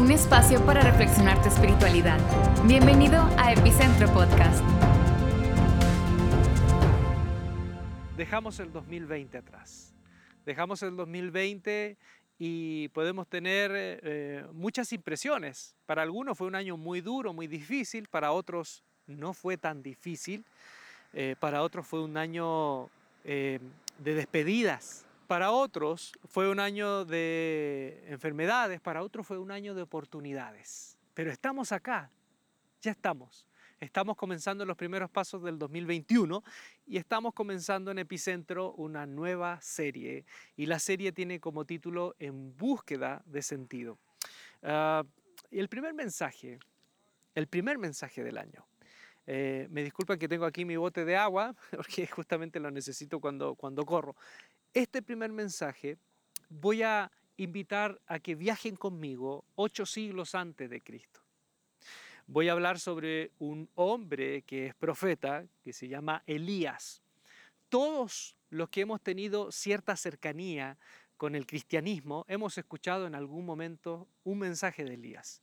un espacio para reflexionar tu espiritualidad. Bienvenido a Epicentro Podcast. Dejamos el 2020 atrás. Dejamos el 2020 y podemos tener eh, muchas impresiones. Para algunos fue un año muy duro, muy difícil, para otros no fue tan difícil, eh, para otros fue un año eh, de despedidas, para otros fue un año de enfermedades, para otros fue un año de oportunidades. Pero estamos acá, ya estamos. Estamos comenzando los primeros pasos del 2021 y estamos comenzando en Epicentro una nueva serie. Y la serie tiene como título En búsqueda de sentido. Uh, el primer mensaje, el primer mensaje del año. Eh, me disculpan que tengo aquí mi bote de agua, porque justamente lo necesito cuando, cuando corro. Este primer mensaje voy a invitar a que viajen conmigo ocho siglos antes de Cristo. Voy a hablar sobre un hombre que es profeta, que se llama Elías. Todos los que hemos tenido cierta cercanía con el cristianismo hemos escuchado en algún momento un mensaje de Elías.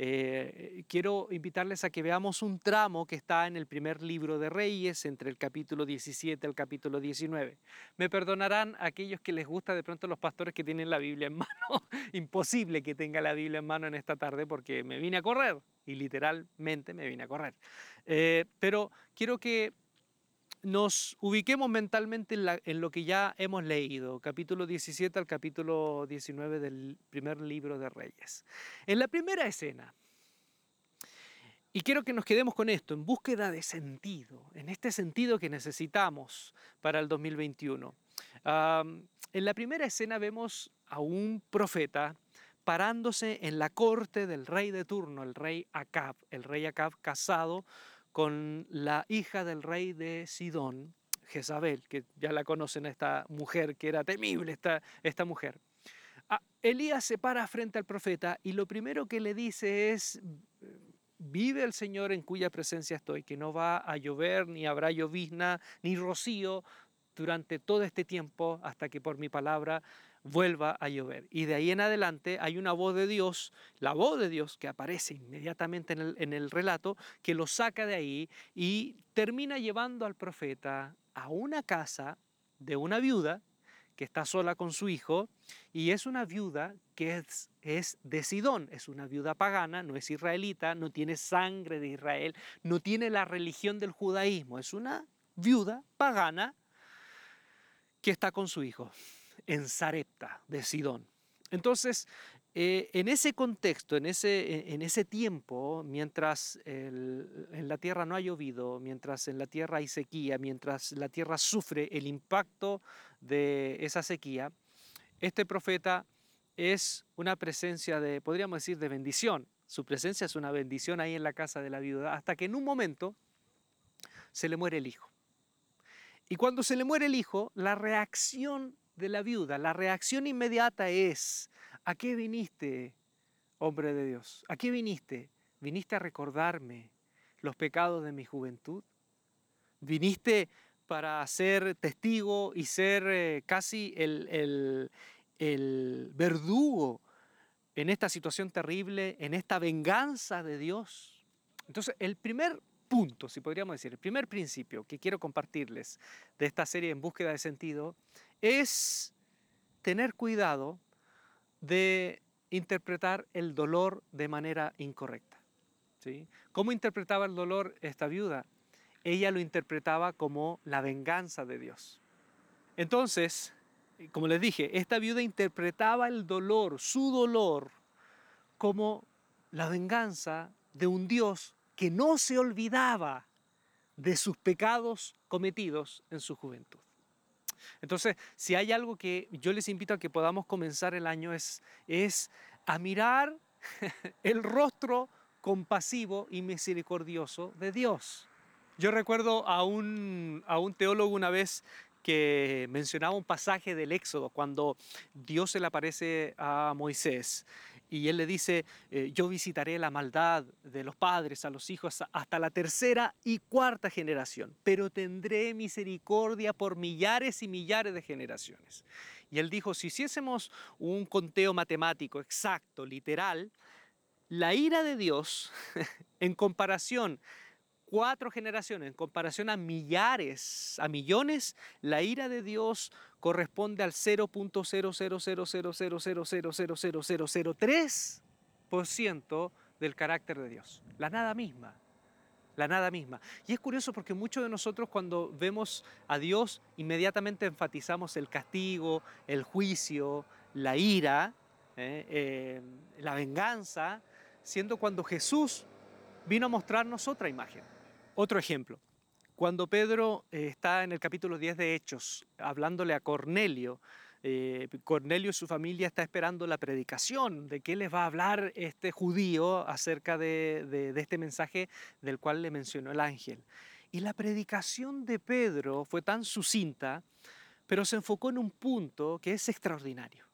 Eh, quiero invitarles a que veamos un tramo que está en el primer libro de Reyes, entre el capítulo 17 al capítulo 19. Me perdonarán aquellos que les gusta de pronto los pastores que tienen la Biblia en mano. Imposible que tenga la Biblia en mano en esta tarde porque me vine a correr y literalmente me vine a correr. Eh, pero quiero que nos ubiquemos mentalmente en, lo que ya hemos leído, capítulo 17 al capítulo 19 del primer libro de Reyes. En la primera escena, y quiero que nos quedemos con esto, en búsqueda de sentido, en este sentido que necesitamos para el 2021. en la primera escena vemos a un profeta parándose en la corte del rey de turno, el rey Acab, el rey Acab casado con la hija del rey de Sidón, Jezabel, que ya la conocen esta mujer, que era temible esta, esta mujer. Ah, Elías se para frente al profeta y lo primero que le dice es, vive el Señor en cuya presencia estoy, que no va a llover, ni habrá llovizna, ni rocío durante todo este tiempo hasta que por mi palabra vuelva a llover. Y de ahí en adelante hay una voz de Dios, la voz de Dios que aparece inmediatamente en el, relato, que lo saca de ahí y termina llevando al profeta a una casa de una viuda que está sola con su hijo y es una viuda que es, es, de Sidón, es una viuda pagana, no es israelita, no tiene sangre de Israel, no tiene la religión del judaísmo, es una viuda pagana que está con su hijo en Sarepta de Sidón. Entonces, eh, en ese contexto, en ese, en ese tiempo, mientras en la tierra no ha llovido, mientras en la tierra hay sequía, mientras la tierra sufre el impacto de esa sequía, este profeta es una presencia de, podríamos decir, de bendición. Su presencia es una bendición ahí en la casa de la viuda, hasta que en un momento se le muere el hijo. Y cuando se le muere el hijo, la reacción de la viuda, la reacción inmediata es, ¿a qué viniste, hombre de Dios? ¿A qué viniste? ¿Viniste a recordarme los pecados de mi juventud? ¿Viniste para ser testigo y ser eh, casi el, el verdugo en esta situación terrible, en esta venganza de Dios? Entonces, el primer punto, si podríamos decir, el primer principio que quiero compartirles de esta serie en búsqueda de sentido es tener cuidado de interpretar el dolor de manera incorrecta. ¿sí? ¿Cómo interpretaba el dolor esta viuda? Ella lo interpretaba como la venganza de Dios. Entonces, como les dije, esta viuda interpretaba el dolor, su dolor, como la venganza de un Dios que no se olvidaba de sus pecados cometidos en su juventud. Entonces, si hay algo que yo les invito a que podamos comenzar el año es, es a mirar el rostro compasivo y misericordioso de Dios. Yo recuerdo a un, a un teólogo una vez que mencionaba un pasaje del Éxodo, cuando Dios se le aparece a Moisés y él le dice, eh, yo visitaré la maldad de los padres a los hijos hasta la tercera y cuarta generación, pero tendré misericordia por millares y millares de generaciones. Y él dijo, si hiciésemos un conteo matemático exacto, literal, la ira de Dios en comparación cuatro generaciones, en comparación a millares, a millones, la ira de Dios corresponde al 0.00000000003% del carácter de Dios, la nada misma, la nada misma. Y es curioso porque muchos de nosotros cuando vemos a Dios inmediatamente enfatizamos el castigo, el juicio, la ira, eh, eh, la venganza, siendo cuando Jesús vino a mostrarnos otra imagen. Otro ejemplo, cuando Pedro eh, está en el capítulo 10 de Hechos, hablándole a Cornelio, eh, Cornelio y su familia está esperando la predicación de qué les va a hablar este judío acerca de, este mensaje del cual le mencionó el ángel. Y la predicación de Pedro fue tan sucinta, pero se enfocó en un punto que es extraordinario.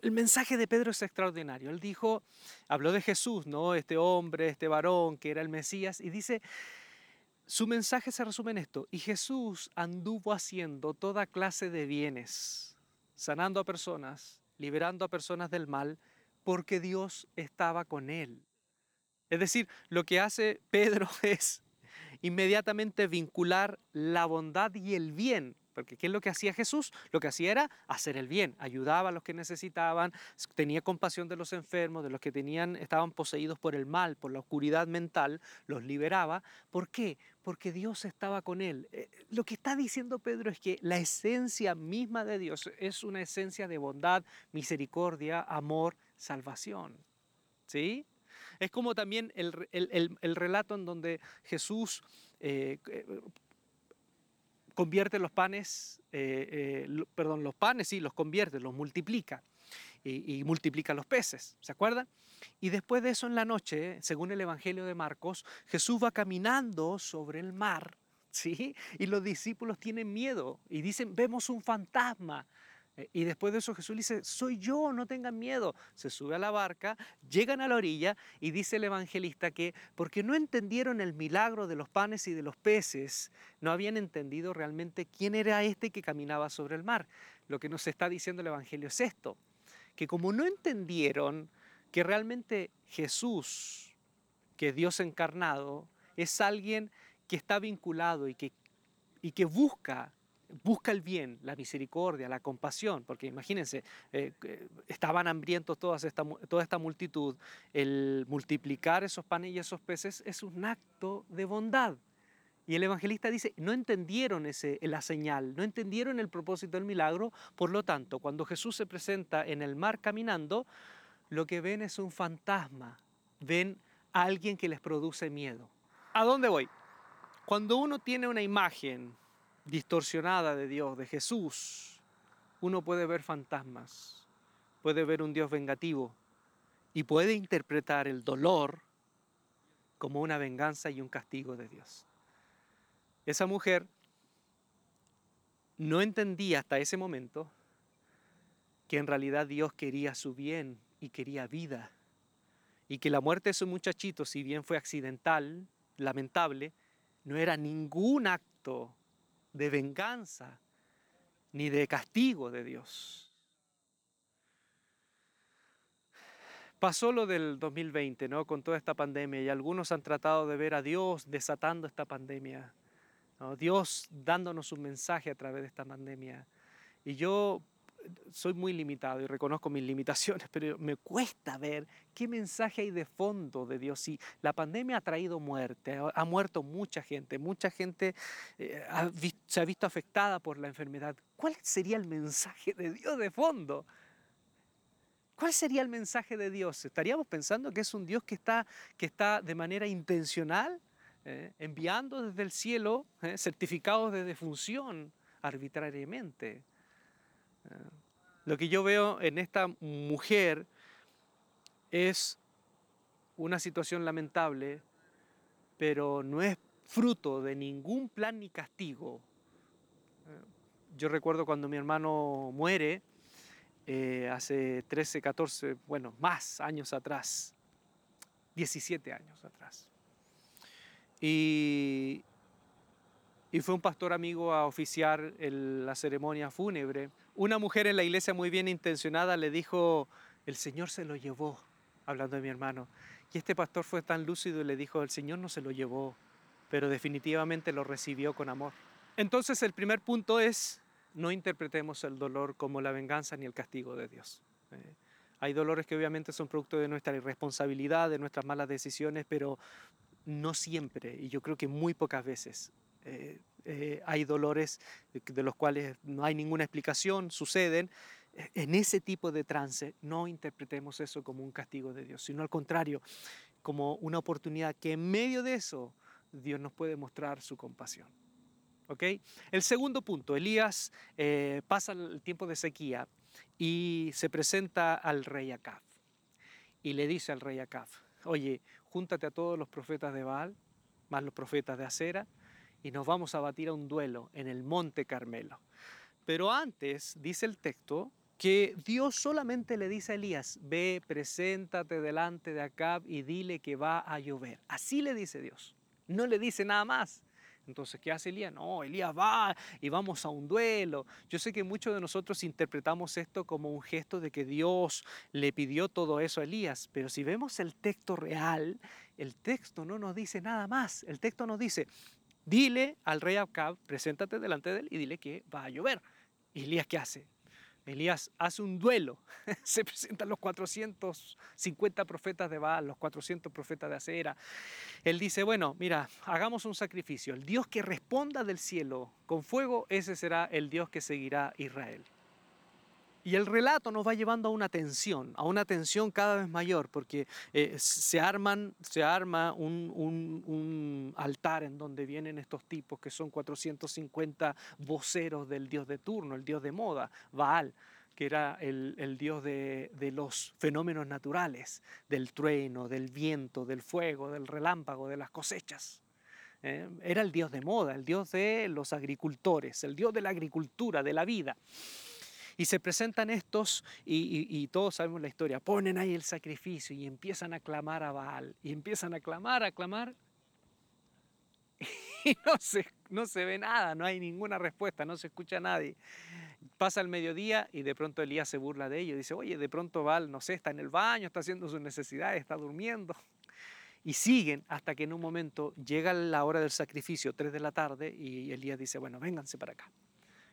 el mensaje de Pedro es extraordinario. Él dijo, habló de Jesús, ¿no? Este hombre, este varón que era el Mesías, y dice, su mensaje se resume en esto, y Jesús anduvo haciendo toda clase de bienes, sanando a personas, liberando a personas del mal, porque Dios estaba con él. Es decir, lo que hace Pedro es inmediatamente vincular la bondad y el bien porque ¿qué es lo que hacía Jesús? Lo que hacía era hacer el bien, ayudaba a los que necesitaban, tenía compasión de los enfermos, de los que tenían, estaban poseídos por el mal, por la oscuridad mental, los liberaba. ¿Por qué? Porque Dios estaba con él. Eh, lo que está diciendo Pedro es que la esencia misma de Dios es una esencia de bondad, misericordia, amor, salvación. ¿Sí? Es como también el, relato en donde Jesús eh, convierte los panes, eh, eh, perdón, los panes, sí, los convierte, los multiplica y, multiplica los peces, ¿se acuerdan? Y después de eso en la noche, según el Evangelio de Marcos, Jesús va caminando sobre el mar, ¿sí? Y los discípulos tienen miedo y dicen, vemos un fantasma. Eh, y después de eso Jesús le dice, soy yo, no tengan miedo. Se sube a la barca, llegan a la orilla y dice el evangelista que porque no entendieron el milagro de los panes y de los peces, no habían entendido realmente quién era este que caminaba sobre el mar. Lo que nos está diciendo el Evangelio es esto, que como no entendieron que realmente Jesús, que Dios encarnado, es alguien que está vinculado y que, y que busca busca el bien, la misericordia, la compasión, porque imagínense, eh, estaban hambrientos toda esta, toda esta multitud, el multiplicar esos panes y esos peces es un acto de bondad. Y el evangelista dice, no entendieron ese, la señal, no entendieron el propósito del milagro, por lo tanto, cuando Jesús se presenta en el mar caminando, lo que ven es un fantasma, ven a alguien que les produce miedo. ¿A dónde voy? Cuando uno tiene una imagen distorsionada de Dios, de Jesús, uno puede ver fantasmas, puede ver un Dios vengativo y puede interpretar el dolor como una venganza y un castigo de Dios. Esa mujer no entendía hasta ese momento que en realidad Dios quería su bien y quería vida. Y que la muerte de su muchachito, si bien fue accidental, lamentable, no era ningún acto de venganza ni de castigo de Dios. Pasó lo del 2020, ¿no? Con toda esta pandemia y algunos han tratado de ver a Dios desatando esta pandemia, Dios dándonos un mensaje a través de esta pandemia. Y yo soy muy limitado y reconozco mis limitaciones, pero me cuesta ver qué mensaje hay de fondo de Dios. Si la pandemia ha traído muerte, ha muerto mucha gente, mucha gente eh, se ha visto afectada por la enfermedad, ¿cuál sería el mensaje de Dios de fondo? ¿Cuál sería el mensaje de Dios? ¿Estaríamos pensando que es un Dios que está, que está de manera intencional eh, enviando desde el cielo eh, certificados de defunción arbitrariamente? Lo que yo veo en esta mujer es una situación lamentable, pero no es fruto de ningún plan ni castigo. Yo recuerdo cuando mi hermano muere, eh, hace 13, 14, bueno, más años atrás, 17 años atrás. Y fue un pastor amigo a oficiar la ceremonia fúnebre. Una mujer en la iglesia muy bien intencionada le dijo, el Señor se lo llevó, hablando de mi hermano. Y este pastor fue tan lúcido y le dijo, el Señor no se lo llevó, pero definitivamente lo recibió con amor. Entonces el primer punto es, no interpretemos el dolor como la venganza ni el castigo de Dios. Eh, hay dolores que obviamente son producto de nuestra irresponsabilidad, de nuestras malas decisiones, pero no siempre, y yo creo que muy pocas veces, eh, eh, hay dolores de los cuales no hay ninguna explicación, suceden. En ese tipo de trance no interpretemos eso como un castigo de Dios, sino al contrario, como una oportunidad que en medio de eso Dios nos puede mostrar su compasión. ¿Ok? El segundo punto, Elías eh, pasa el tiempo de sequía y se presenta al rey Acab y le dice al rey Acab, oye, júntate a todos los profetas de Baal, más los profetas de Acera, y nos vamos a batir a un duelo en el monte Carmelo. Pero antes, dice el texto, que Dios solamente le dice a Elías, ve, preséntate delante de Acab y dile que va a llover. Así le dice Dios. No le dice nada más. Entonces, ¿qué hace Elías? No, Elías va y vamos a un duelo. Yo sé que muchos de nosotros interpretamos esto como un gesto de que Dios le pidió todo eso a Elías, pero si vemos el texto real, el texto no nos dice nada más. El texto nos dice, dile al rey Acab, preséntate delante de él y dile que va a llover. ¿Y Elías qué hace? Elías hace un duelo. Se presentan los 450 profetas de Baal, los 400 profetas de Acera. Él dice, bueno, mira, hagamos un sacrificio. El Dios que responda del cielo con fuego, ese será el Dios que seguirá Israel. Y el relato nos va llevando a una tensión, a una tensión cada vez mayor, porque eh, se, arman, se arma un, altar en donde vienen estos tipos que son 450 voceros del dios de turno, el dios de moda, Baal que era el, dios de, de, los fenómenos naturales, del trueno, del viento, del fuego, del relámpago, de las cosechas. ¿eh? Era el dios de moda, el dios de los agricultores, el dios de la agricultura, de la vida. Y se presentan estos, y, todos sabemos la historia, ponen ahí el sacrificio y empiezan a clamar a Baal, y empiezan a clamar, a clamar, y no se, no se ve nada, no hay ninguna respuesta, no se escucha a nadie. Pasa el mediodía y de pronto Elías se burla de ellos, dice, oye, de pronto Baal, no sé, está en el baño, está haciendo sus necesidades, está durmiendo. Y siguen hasta que en un momento llega la hora del sacrificio, 3 de la tarde, y Elías dice, bueno, vénganse para acá.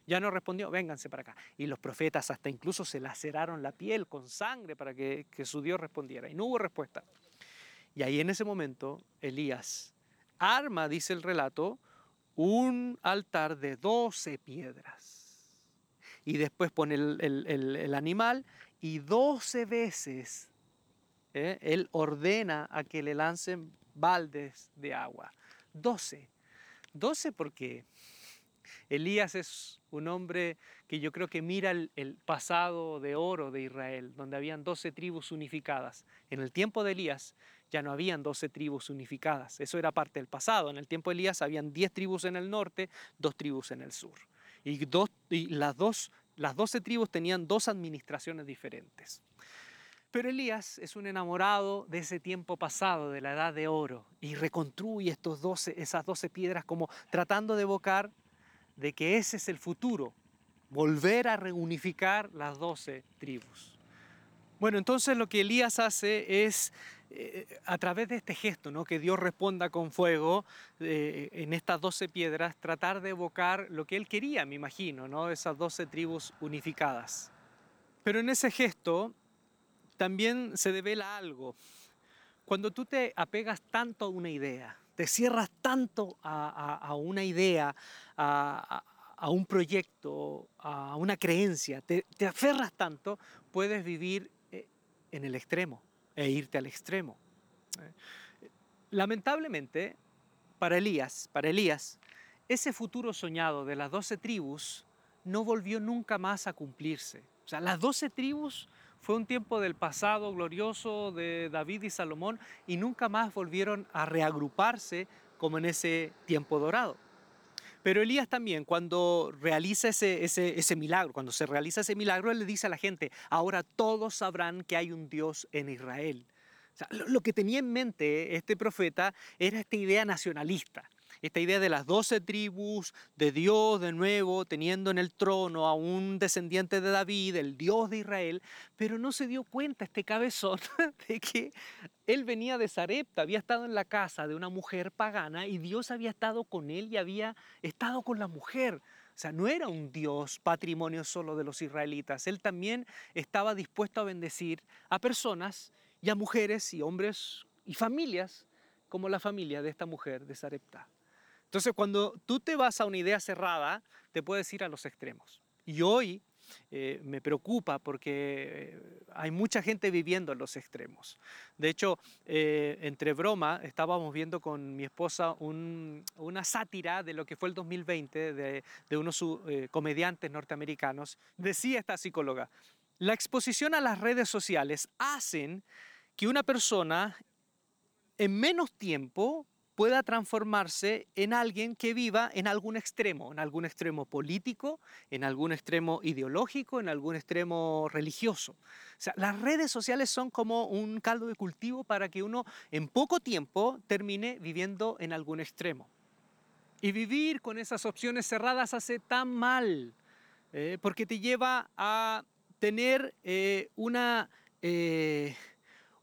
Ya no respondió, vénganse para acá. Y los profetas hasta incluso se laceraron la piel con sangre para que, su Dios respondiera. Y no hubo respuesta. Y ahí en ese momento Elías arma, dice el relato, un altar de 12 piedras. Y después pone el, animal y 12 veces ¿eh? él ordena a que le lancen baldes de agua. 12. 12 porque Elías es un hombre que yo creo que mira el, pasado de oro de Israel, donde habían doce tribus unificadas. En el tiempo de Elías ya no habían doce tribus unificadas, eso era parte del pasado. En el tiempo de Elías habían diez tribus en el norte, dos tribus en el sur. Y, las, dos, las doce tribus tenían dos administraciones diferentes. Pero Elías es un enamorado de ese tiempo pasado, de la edad de oro, y reconstruye estos 12, esas doce piedras como tratando de evocar de que ese es el futuro, volver a reunificar las doce tribus. Bueno, entonces lo que Elías hace es, eh, a través de este gesto, ¿no? que Dios responda con fuego eh, en estas doce piedras, tratar de evocar lo que él quería, me imagino, ¿no? esas doce tribus unificadas. Pero en ese gesto también se devela algo. Cuando tú te apegas tanto a una idea, te cierras tanto a, una idea, a, un proyecto, a una creencia, te, aferras tanto, puedes vivir eh, en el extremo e irte al extremo. Eh, lamentablemente, para Elías, para Elías, ese futuro soñado de las doce tribus no volvió nunca más a cumplirse. O sea, las doce tribus fue un tiempo del pasado glorioso de David y Salomón y nunca más volvieron a reagruparse como en ese tiempo dorado. Pero Elías también, cuando realiza ese, ese, milagro, cuando se realiza ese milagro, él le dice a la gente, ahora todos sabrán que hay un Dios en Israel. lo, que tenía en mente este profeta era esta idea nacionalista, esta idea de las doce tribus, de Dios de nuevo teniendo en el trono a un descendiente de David, el Dios de Israel, pero no se dio cuenta este cabezón de que él venía de Sarepta, había estado en la casa de una mujer pagana y Dios había estado con él y había estado con la mujer. O sea, no era un Dios patrimonio solo de los israelitas. Él también estaba dispuesto a bendecir a personas y a mujeres y hombres y familias como la familia de esta mujer de Sarepta. Entonces, cuando tú te vas a una idea cerrada, te puedes ir a los extremos. Y hoy eh, me preocupa porque eh, hay mucha gente viviendo en los extremos. De hecho, eh, entre broma, estábamos viendo con mi esposa una sátira de lo que fue el 2020 de, de unos comediantes norteamericanos. Decía esta psicóloga, la exposición a las redes sociales hacen que una persona en menos tiempo pueda transformarse en alguien que viva en algún extremo, en algún extremo político, en algún extremo ideológico, en algún extremo religioso. O sea, las redes sociales son como un caldo de cultivo para que uno en poco tiempo termine viviendo en algún extremo. Y vivir con esas opciones cerradas hace tan mal, eh, porque te lleva a tener eh, una... Eh,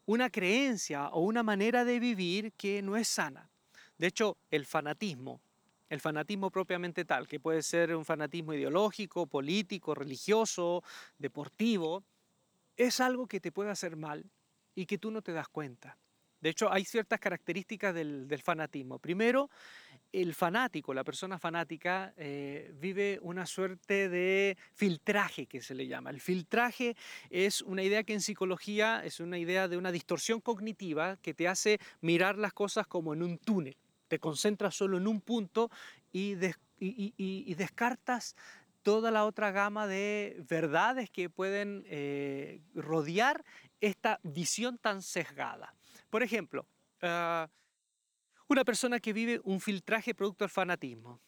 una creencia o una manera de vivir que no es sana. De hecho, el fanatismo, el fanatismo propiamente tal, que puede ser un fanatismo ideológico, político, religioso, deportivo, es algo que te puede hacer mal y que tú no te das cuenta. De hecho, hay ciertas características del, fanatismo. Primero, el fanático, la persona fanática, eh, vive una suerte de filtraje que se le llama. El filtraje es una idea que en psicología es una idea de una distorsión cognitiva que te hace mirar las cosas como en un túnel te concentras solo en un punto y, descartas toda la otra gama de verdades que pueden eh, rodear esta visión tan sesgada. Por ejemplo, ah, una persona que vive un filtraje producto del fanatismo.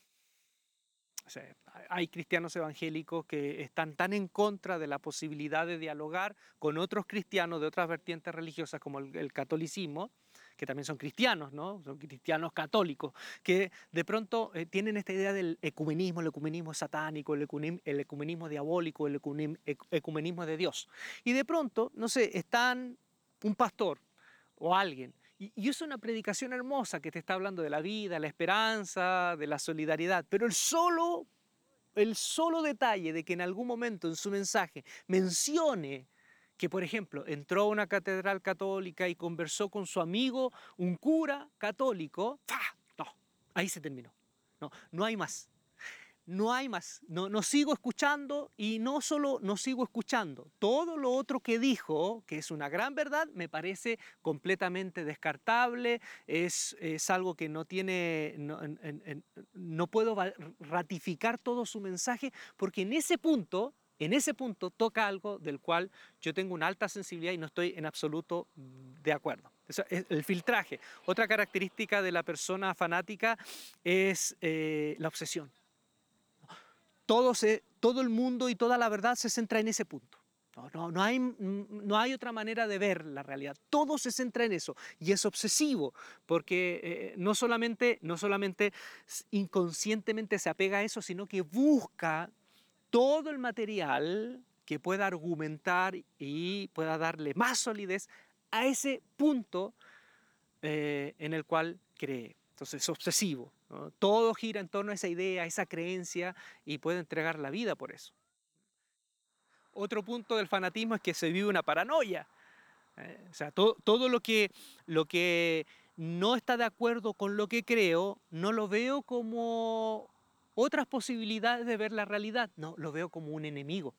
hay cristianos evangélicos que están tan en contra de la posibilidad de dialogar con otros cristianos de otras vertientes religiosas como el catolicismo, que también son cristianos, ¿no? son cristianos católicos, que de pronto eh, tienen esta idea del ecumenismo, el ecumenismo satánico, el ecumenismo, diabólico, el ecumenismo de Dios. Y de pronto, no sé, están un pastor o alguien y, es una predicación hermosa que te está hablando de la vida, la esperanza, de la solidaridad, pero el solo, el solo detalle de que en algún momento en su mensaje mencione que, por ejemplo, entró a una catedral católica y conversó con su amigo, un cura católico, no, ahí se terminó. No, no hay más. No hay más. No, no sigo escuchando y no solo no sigo escuchando. Todo lo otro que dijo, que es una gran verdad, me parece completamente descartable. Es, es algo que no tiene, no, no puedo ratificar todo su mensaje porque en ese punto en ese punto toca algo del cual yo tengo una alta sensibilidad y no estoy en absoluto de acuerdo. el filtraje. Otra característica de la persona fanática es eh, la obsesión. Todo, el mundo y toda la verdad se centra en ese punto. Hay, no, hay, otra manera de ver la realidad. Todo se centra en eso y es obsesivo porque eh, no, solamente, no solamente inconscientemente se apega a eso, sino que busca todo el material que pueda argumentar y pueda darle más solidez a ese punto eh, en el cual cree. Entonces es obsesivo. Todo gira en torno a esa idea, a esa creencia y puede entregar la vida por eso. Otro punto del fanatismo es que se vive una paranoia. Eh, o sea, todo, lo, que, lo que no está de acuerdo con lo que creo, no lo veo como otras posibilidades de ver la realidad. No, lo veo como un enemigo.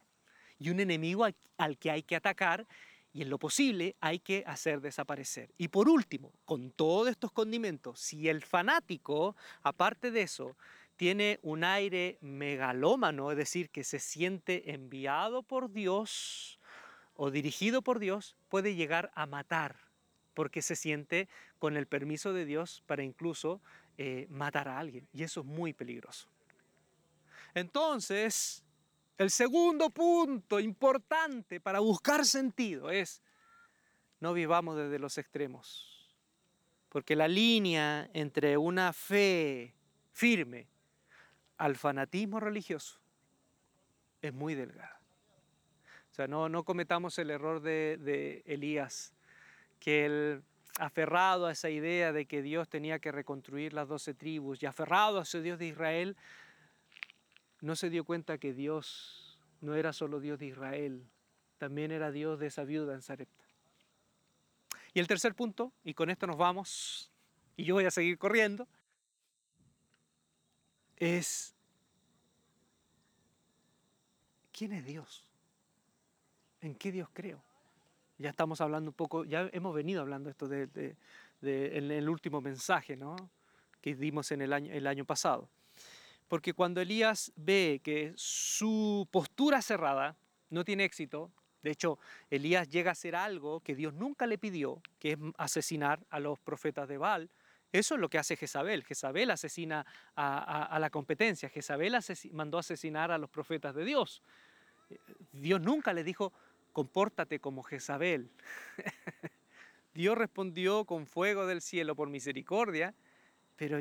Y un enemigo al, que hay que atacar y en lo posible hay que hacer desaparecer. Y por último, con todos estos condimentos, si el fanático, aparte de eso, tiene un aire megalómano, es decir, que se siente enviado por Dios o dirigido por Dios, puede llegar a matar, porque se siente con el permiso de Dios para incluso eh, matar a alguien. Y eso es muy peligroso. Entonces, el segundo punto importante para buscar sentido es, no vivamos desde los extremos, porque la línea entre una fe firme al fanatismo religioso es muy delgada. O sea, no, cometamos el error de, de Elías, que él aferrado a esa idea de que Dios tenía que reconstruir las doce tribus y aferrado a ese Dios de Israel, no se dio cuenta que Dios no era solo Dios de Israel, también era Dios de esa viuda en Sarepta. Y el tercer punto, y con esto nos vamos, y yo voy a seguir corriendo, es ¿quién es Dios? ¿En qué Dios creo? Ya estamos hablando un poco, ya hemos venido hablando esto de, en el último mensaje ¿no? que dimos en el año pasado. Porque cuando Elías ve que su postura cerrada no tiene éxito, de hecho, Elías llega a hacer algo que Dios nunca le pidió, que es asesinar a los profetas de Baal. Eso es lo que hace Jezabel. Jezabel asesina a, la competencia. Jezabel mandó asesinar a los profetas de Dios. Dios nunca le dijo, compórtate como Jezabel. Dios respondió con fuego del cielo por misericordia, pero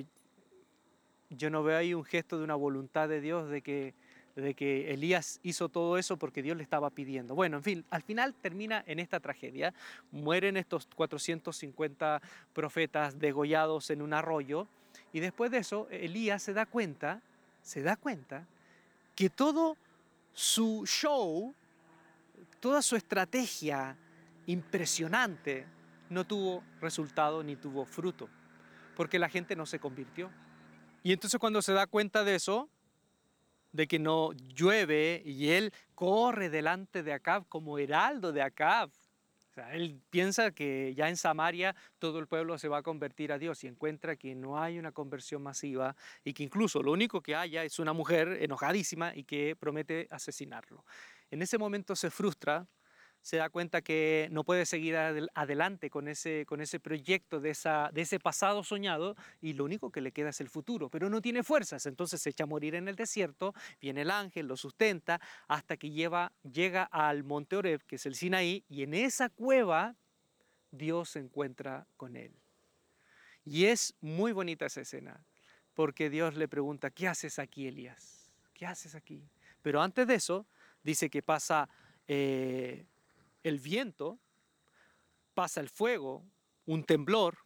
yo no veo ahí un gesto de una voluntad de Dios de que, de que Elías hizo todo eso porque Dios le estaba pidiendo. Bueno, en fin, al final termina en esta tragedia. Mueren estos 450 profetas degollados en un arroyo y después de eso Elías se da cuenta, se da cuenta que todo su show toda su estrategia impresionante no tuvo resultado ni tuvo fruto, porque la gente no se convirtió. Y entonces cuando se da cuenta de eso, de que no llueve y él corre delante de Acab como heraldo de Acab. O sea, él piensa que ya en Samaria todo el pueblo se va a convertir a Dios y encuentra que no hay una conversión masiva y que incluso lo único que haya es una mujer enojadísima y que promete asesinarlo. En ese momento se frustra, se da cuenta que no puede seguir adelante con ese, con ese proyecto de, esa, de ese pasado soñado y lo único que le queda es el futuro, pero no tiene fuerzas, entonces se echa a morir en el desierto, viene el ángel, lo sustenta hasta que lleva, llega al monte Oreb, que es el Sinaí, y en esa cueva Dios se encuentra con él. Y es muy bonita esa escena, porque Dios le pregunta, ¿qué haces aquí, Elías? ¿Qué haces aquí? Pero antes de eso, dice que pasa eh, el viento, pasa el fuego, un temblor,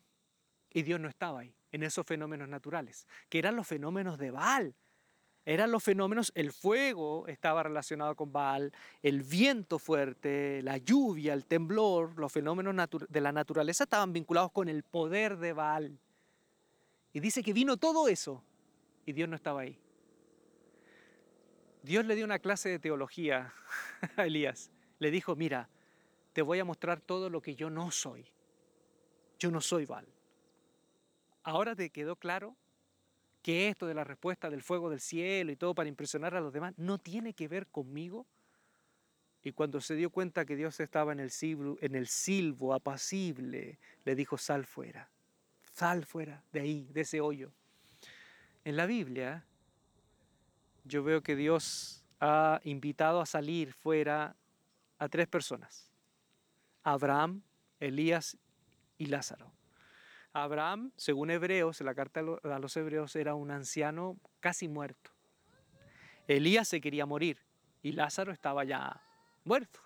y Dios no estaba ahí, en esos fenómenos naturales, que eran los fenómenos de Baal. Eran los fenómenos, el fuego estaba relacionado con Baal, el viento fuerte, la lluvia, el temblor, los fenómenos de la naturaleza estaban vinculados con el poder de Baal. Y dice que vino todo eso y Dios no estaba ahí. Dios le dio una clase de teología a Elías. Le dijo, mira, te voy a mostrar todo lo que yo no soy. Yo no soy Val. Ahora te quedó claro que esto de la respuesta del fuego del cielo y todo para impresionar a los demás no tiene que ver conmigo. Y cuando se dio cuenta que Dios estaba en el silbo, en el silbo apacible, le dijo, sal fuera, sal fuera de ahí, de ese hoyo. En la Biblia yo veo que Dios ha invitado a salir fuera a tres personas. Abraham, Elías y Lázaro. Abraham, según Hebreos, en la carta a los Hebreos, era un anciano casi muerto. Elías se quería morir y Lázaro estaba ya muerto.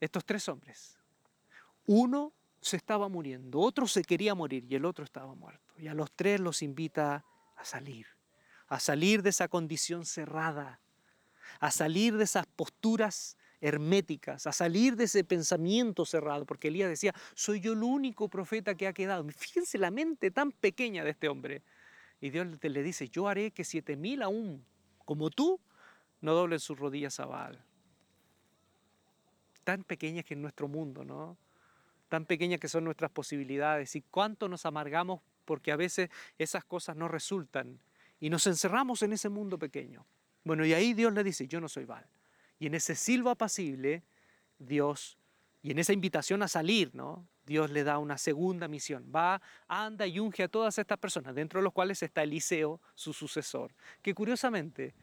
Estos tres hombres. Uno se estaba muriendo, otro se quería morir y el otro estaba muerto. Y a los tres los invita a salir a salir de esa condición cerrada, a salir de esas posturas herméticas, a salir de ese pensamiento cerrado, porque Elías decía, soy yo el único profeta que ha quedado. Fíjense la mente tan pequeña de este hombre. Y Dios le dice, yo haré que siete mil aún, como tú, no doblen sus rodillas a Baal. Tan pequeñas que es nuestro mundo, ¿no? Tan pequeñas que son nuestras posibilidades. Y cuánto nos amargamos porque a veces esas cosas no resultan y nos encerramos en ese mundo pequeño. Bueno, y ahí Dios le dice, yo no soy Val. Y en ese silbo apacible, Dios, y en esa invitación a salir, ¿no? Dios le da una segunda misión. Va, anda y unge a todas estas personas, dentro de los cuales está Eliseo, su sucesor. Que curiosamente,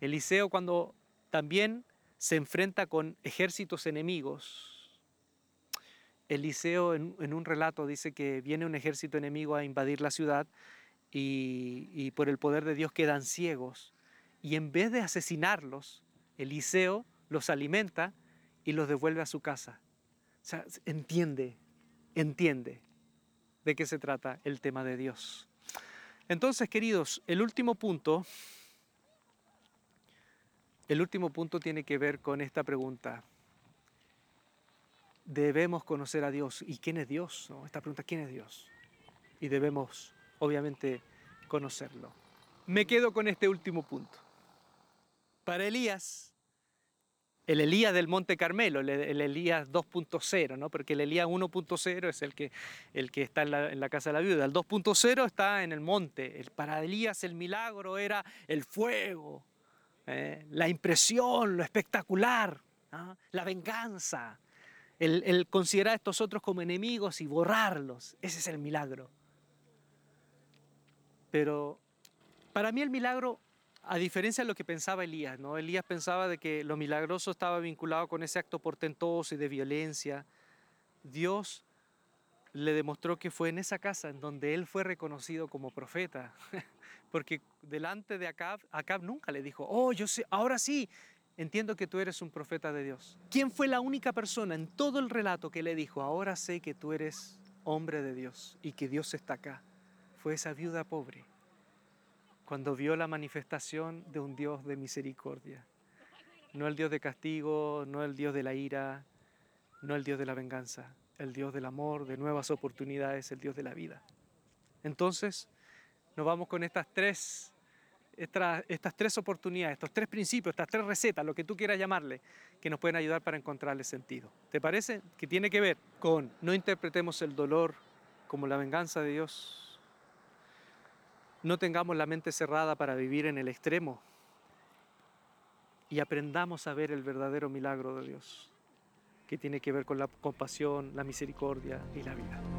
Eliseo cuando también se enfrenta con ejércitos enemigos, Eliseo en, un relato dice que viene un ejército enemigo a invadir la ciudad y por el poder de Dios quedan ciegos. Y en vez de asesinarlos, Eliseo los alimenta y los devuelve a su casa. O sea, entiende, entiende de qué se trata el tema de Dios. Entonces, queridos, el último punto, el último punto tiene que ver con esta pregunta. Debemos conocer a Dios. ¿Y quién es Dios? Esta pregunta, ¿quién es Dios? Y debemos, obviamente, conocerlo. Me quedo con este último punto. Para Elías, el Elías del Monte Carmelo, el, Elías 2.0, ¿no? porque el Elías 1.0 es el que, el que está en la, casa de la viuda, el 2.0 está en el monte. El, para Elías el milagro era el fuego, ¿eh? la impresión, lo espectacular, la venganza, el, el considerar a estos otros como enemigos y borrarlos. Ese es el milagro. Pero para mí el milagro a diferencia de lo que pensaba Elías, ¿no? Elías pensaba de que lo milagroso estaba vinculado con ese acto portentoso y de violencia. Dios le demostró que fue en esa casa en donde él fue reconocido como profeta. Porque delante de Acab, Acab nunca le dijo, oh, yo sé, ahora sí, entiendo que tú eres un profeta de Dios. ¿Quién fue la única persona en todo el relato que le dijo, ahora sé que tú eres hombre de Dios y que Dios está acá? Fue esa viuda pobre cuando vio la manifestación de un Dios de misericordia. No el Dios de castigo, no el Dios de la ira, no el Dios de la venganza, el Dios del amor, de nuevas oportunidades, el Dios de la vida. Entonces, nos vamos con estas tres, estas, estas tres oportunidades, estos tres principios, estas tres recetas, lo que tú quieras llamarle, que nos pueden ayudar para encontrarle sentido. ¿Te parece? Que tiene que ver con no interpretemos el dolor como la venganza de Dios, no tengamos la mente cerrada para vivir en el extremo y aprendamos a ver el verdadero milagro de Dios, que tiene que ver con la compasión, la misericordia y la vida.